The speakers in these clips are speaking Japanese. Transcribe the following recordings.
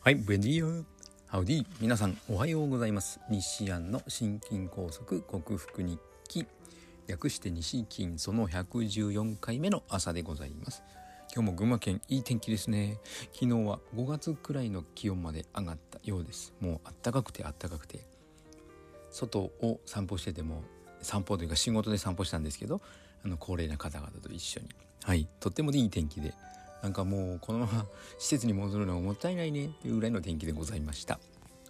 はい、ブエンディアハウディ皆さんおはようございます。西安の心筋梗塞克服日記。略して西金。その114回目の朝でございます。今日も群馬県いい天気ですね。昨日は5月くらいの気温まで上がったようです。もうあったかくてあったかくて。外を散歩してても散歩というか仕事で散歩したんですけどあの高齢な方々と一緒に。はい。とってもいい天気で。なんかもうこのまま施設に戻るのはもったいないねっていうぐらいの天気でございました。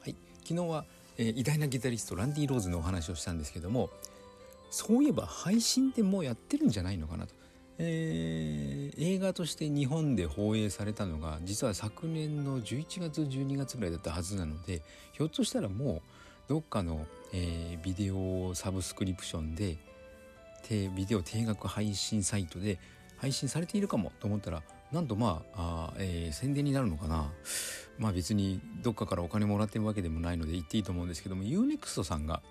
はい、昨日は、えー、偉大なギタリストランディ・ローズのお話をしたんですけどもそういえば配信ってもうやってるんじゃないのかなと。えー、映画として日本で放映されたのが実は昨年の11月12月ぐらいだったはずなのでひょっとしたらもうどっかの、えー、ビデオサブスクリプションでビデオ定額配信サイトで配信されているかもと思ったらなんとまああ、えー、宣伝になるのかな。まあ別にどっかからお金もらってるわけでもないので言っていいと思うんですけども UNEXT さんが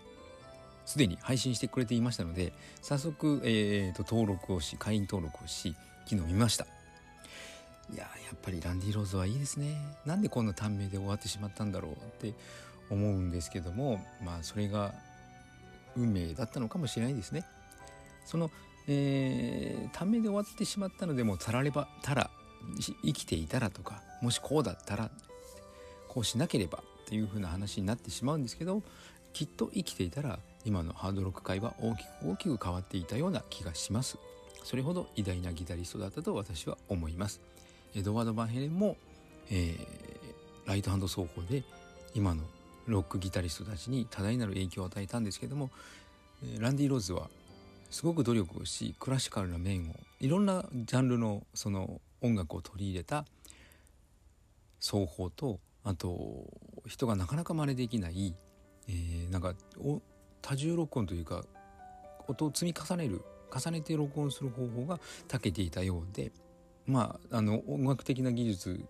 すでに配信してくれていましたので早速、えーと、登録をし会員登録をし昨日見ました。いややっぱりランディ・ローズはいいですね。なんでこんな短命で終わってしまったんだろうって思うんですけどもまあそれが運命だったのかもしれないですね。そのえー、短命で終わってしまったのでもたらればたら生きていたらとかもしこうだったらこうしなければっていう風な話になってしまうんですけどきっと生きていたら今のハードロック界は大きく大きく変わっていたような気がします。それほど偉大なギタリストだったと私は思います。エドワード・バンヘレンも、えー、ライトハンド奏法で今のロックギタリストたちに多大なる影響を与えたんですけどもランディ・ローズはすごく努力をしクラシカルな面をいろんなジャンルのその音楽を取り入れた奏法とあと人がなかなか真似できない、えー、なんか多重録音というか音を積み重ねる重ねて録音する方法が長けていたようでまああの音楽的な技術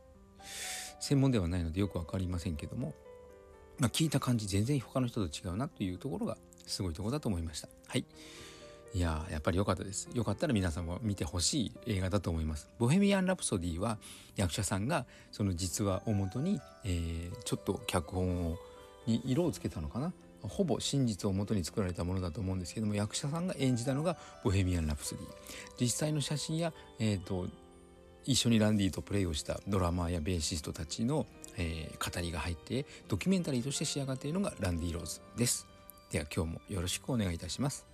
専門ではないのでよく分かりませんけども、まあ、聞いた感じ全然他の人と違うなというところがすごいとこだと思いました。はいいややっぱり良かったです。良かったら皆さんも見てほしい映画だと思います。ボヘミアン・ラプソディは役者さんがその実話をもとに、えー、ちょっと脚本をに色をつけたのかな？ほぼ真実をもとに作られたものだと思うんですけども役者さんが演じたのがボヘミアン・ラプソディ。実際の写真や、えーと、一緒にランディとプレイをしたドラマーやベーシストたちの、えー、語りが入ってドキュメンタリーとして仕上がっているのがランディ・ローズです。では今日もよろしくお願いいたします。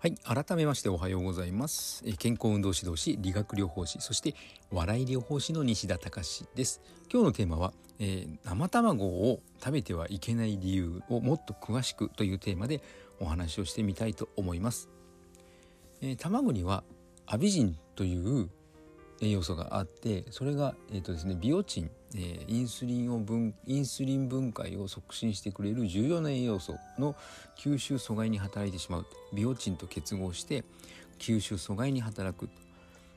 はい。改めましておはようございます。健康運動指導士、理学療法士、そして笑い療法士の西田隆です。今日のテーマは、えー、生卵を食べてはいけない理由をもっと詳しくというテーマでお話をしてみたいと思います。えー、卵にはアビジンという栄養素があってそれが、えーとですね、ビオチン、えー、インスリンを分インスリン分解を促進してくれる重要な栄養素の吸収阻害に働いてしまう。ビオチンと結合して吸収阻害に働く。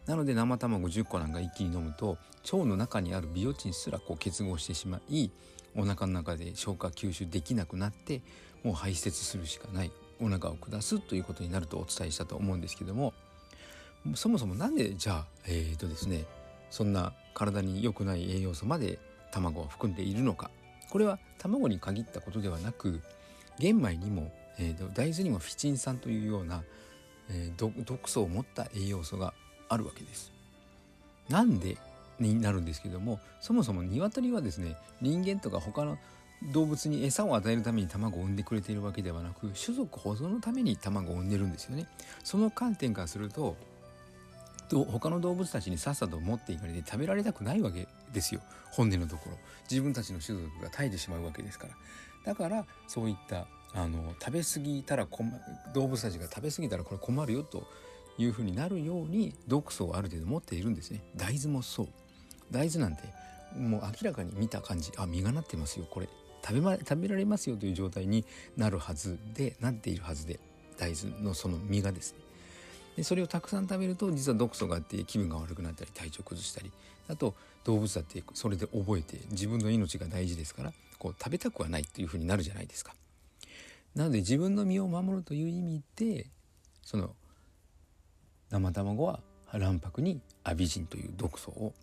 なので生卵10個なんか一気に飲むと腸の中にあるビオチンすらこう結合してしまいお腹の中で消化吸収できなくなってもう排泄するしかない。お腹を下すということになるとお伝えしたと思うんですけども。そもそも何でじゃあえー、とですねそんな体に良くない栄養素まで卵は含んでいるのかこれは卵に限ったことではなく玄米にも、えー、と大豆にもフィチン酸というような、えー、毒素を持った栄養素があるわけです。なんでになるんですけどもそもそも鶏はですね人間とか他の動物に餌を与えるために卵を産んでくれているわけではなく種族保存のために卵を産んでるんですよね。その観点からすると他の動物たちにさっさと持っていかれて食べられたくないわけですよ。本音のところ。自分たちの種族が絶えてしまうわけですから。だからそういったあの食べ過ぎたら動物たちが食べ過ぎたらこれ困るよというふうになるように毒素をある程度持っているんですね。大豆もそう。大豆なんてもう明らかに見た感じ。あ実がなってますよ。これ食べ,、ま、食べられますよという状態になるはずでなっているはずで大豆のその実がですね。でそれをたくさん食べると実は毒素があって気分が悪くなったり体調崩したりあと動物だってそれで覚えて自分の命が大事ですからこう食べたくはないっていうふうになるじゃないですか。なので自分の身を守るという意味でその生卵は卵白にアビジンという毒素を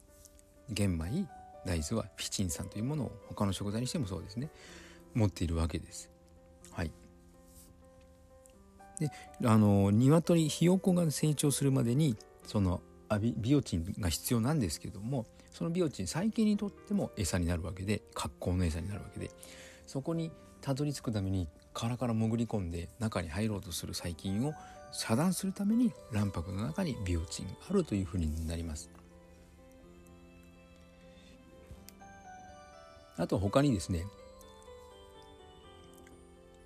玄米大豆はフィチン酸というものを他の食材にしてもそうですね持っているわけです。はい、であの鶏ひよこが成長するまでにそのビビオチンが必要なんですけどもそのビオチン細菌にとっても餌になるわけで格好の餌になるわけでそこにたどり着くために殻から潜り込んで中に入ろうとする細菌を遮断するために卵白の中にビオチンがあるというふうになります。あと他にですね、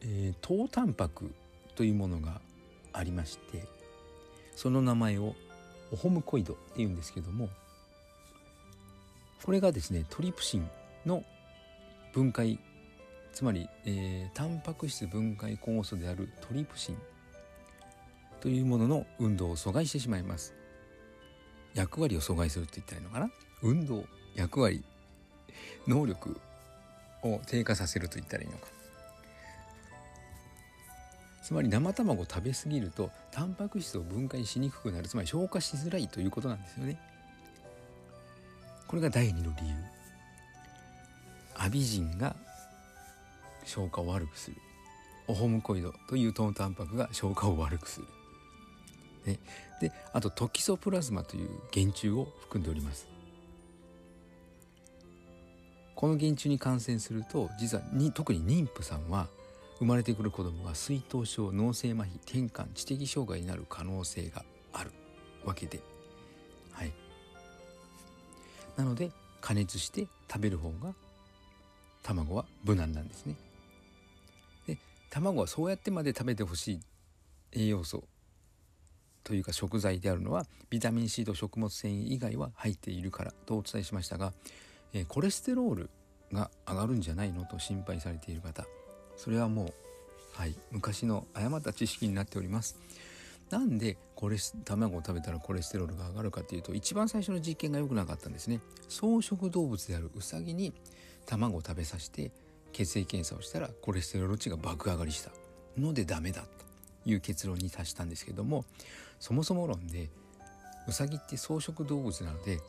えー、糖タンパクというものがありましてその名前をオホムコイドっていうんですけどもこれがですねトリプシンの分解つまり、えー、タンパク質分解酵素であるトリプシンというものの運動を阻害してしまいます。役割を阻害すると言ったらいいのかな？運動役割能力を低下させると言ったらいいのか。つまり生卵を食べ過ぎるとタンパク質を分解しにくくなるつまり消化しづらいということなんですよね。これが第2の理由。アビジンが消化を悪くする。オホムコイドという糖タンパクが消化を悪くする。ね、であとトキソプラズマという原虫を含んでおります。この原虫に感染すると実はに特に妊婦さんは生まれてくる子供が水頭症脳性麻痺転換知的障害になる可能性があるわけで。はい。なので加熱して食べる方が卵は無難なんですね。で卵はそうやってまで食べてほしい栄養素というか食材であるのはビタミン C と食物繊維以外は入っているからとお伝えしましたがえコレステロールが上がるんじゃないのと心配されている方。それはもう、はい、昔の誤った知識になっております。なんでコレス卵を食べたらコレステロールが上がるかというと一番最初の実験が良くなかったんですね。草食動物であるウサギに卵を食べさせて血液検査をしたらコレステロール値が爆上がりした。のでダメだという結論に達したんですけどもそもそも論でウサギって草食動物なので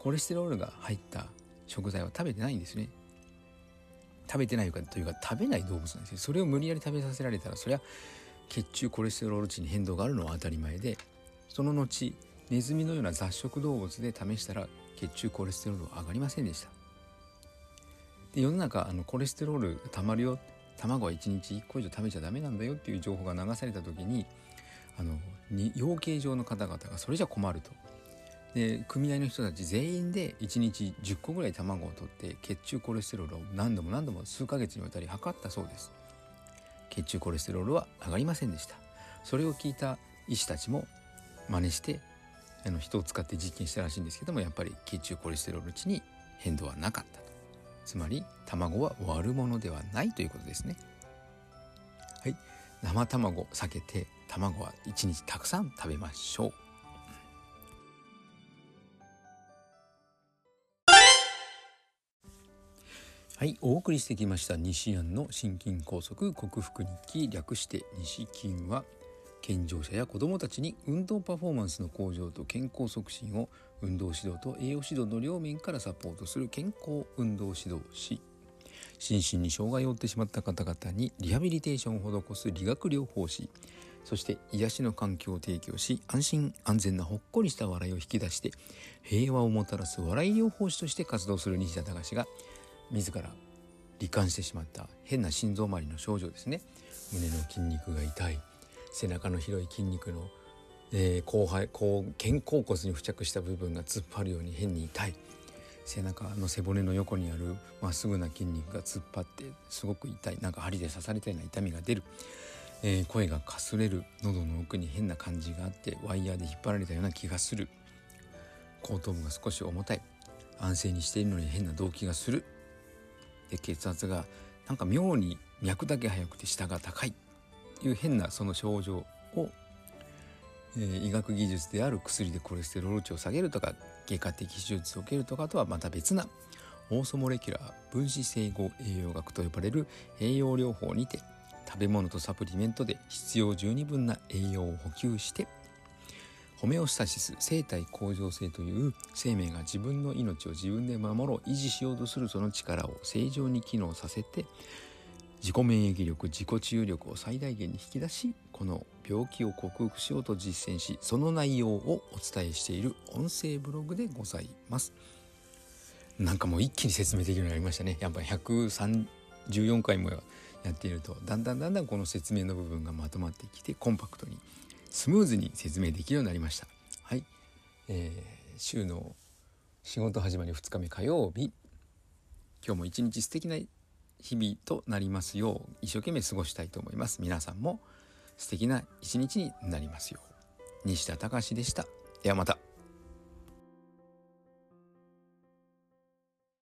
コレステロールが入った食材は食べてないんですね。食べてないというか食べない動物なんですよ。それを無理やり食べさせられたらそりゃ血中コレステロール値に変動があるのは当たり前でその後ネズミのような雑食動物で試したら血中コレステロールは上がりませんでした。で世の中あのコレステロールたまるよ卵は1日1個以上食べちゃダメなんだよっていう情報が流された時にあの養鶏場の方々がそれじゃ困ると。で組合の人たち全員で1日10個ぐらい卵を取って血中コレステロールを何度も何度も数ヶ月にわたり測ったそうです。血中コレステロールは上がりませんでした。それを聞いた医師たちも真似してあの人を使って実験したらしいんですけどもやっぱり血中コレステロール値に変動はなかったと。つまり卵は悪者ではないということですね。はい。生卵避けて卵は1日たくさん食べましょう。はい、お送りしてきました西安の心筋梗塞克服日記略して西筋は健常者や子どもたちに運動パフォーマンスの向上と健康促進を運動指導と栄養指導の両面からサポートする健康運動指導士。心身に障害を負ってしまった方々にリハビリテーションを施す理学療法士。そして癒しの環境を提供し安心安全なほっこりした笑いを引き出して平和をもたらす笑い療法士として活動する西田隆が自ら罹患してしまった変な心臓周りの症状ですね。胸の筋肉が痛い。背中の広い筋肉の、えー、後背後肩甲骨に付着した部分が突っ張るように変に痛い。背中の背骨の横にあるまっすぐな筋肉が突っ張ってすごく痛い。なんか針で刺されたような痛みが出る、えー、声がかすれる。喉の奥に変な感じがあってワイヤーで引っ張られたような気がする。後頭部が少し重たい。安静にしているのに変な動悸がする。で血圧がなんか妙に脈だけ速くて下が高いという変なその症状を、えー、医学技術である薬でコレステロール値を下げるとか外科的手術を受けるとかとはまた別なオーソモレキュラー分子整合栄養学と呼ばれる栄養療法にて食べ物とサプリメントで必要十二分な栄養を補給してホメオスタシス生体向上性という生命が自分の命を自分で守ろう。維持しようとするその力を正常に機能させて自己免疫力自己治癒力を最大限に引き出しこの病気を克服しようと実践しその内容をお伝えしている音声ブログでございます。なんかもう一気に説明できるようになりましたね。やっぱ114回もやっているとだんだんだんだんこの説明の部分がまとまってきてコンパクトにスムーズに説明できるようになりました。はい、えー、週の仕事始まり2日目火曜日。今日も一日素敵な日々となりますよう一生懸命過ごしたいと思います。皆さんも素敵な一日になりますよう。西田隆でした。ではまた。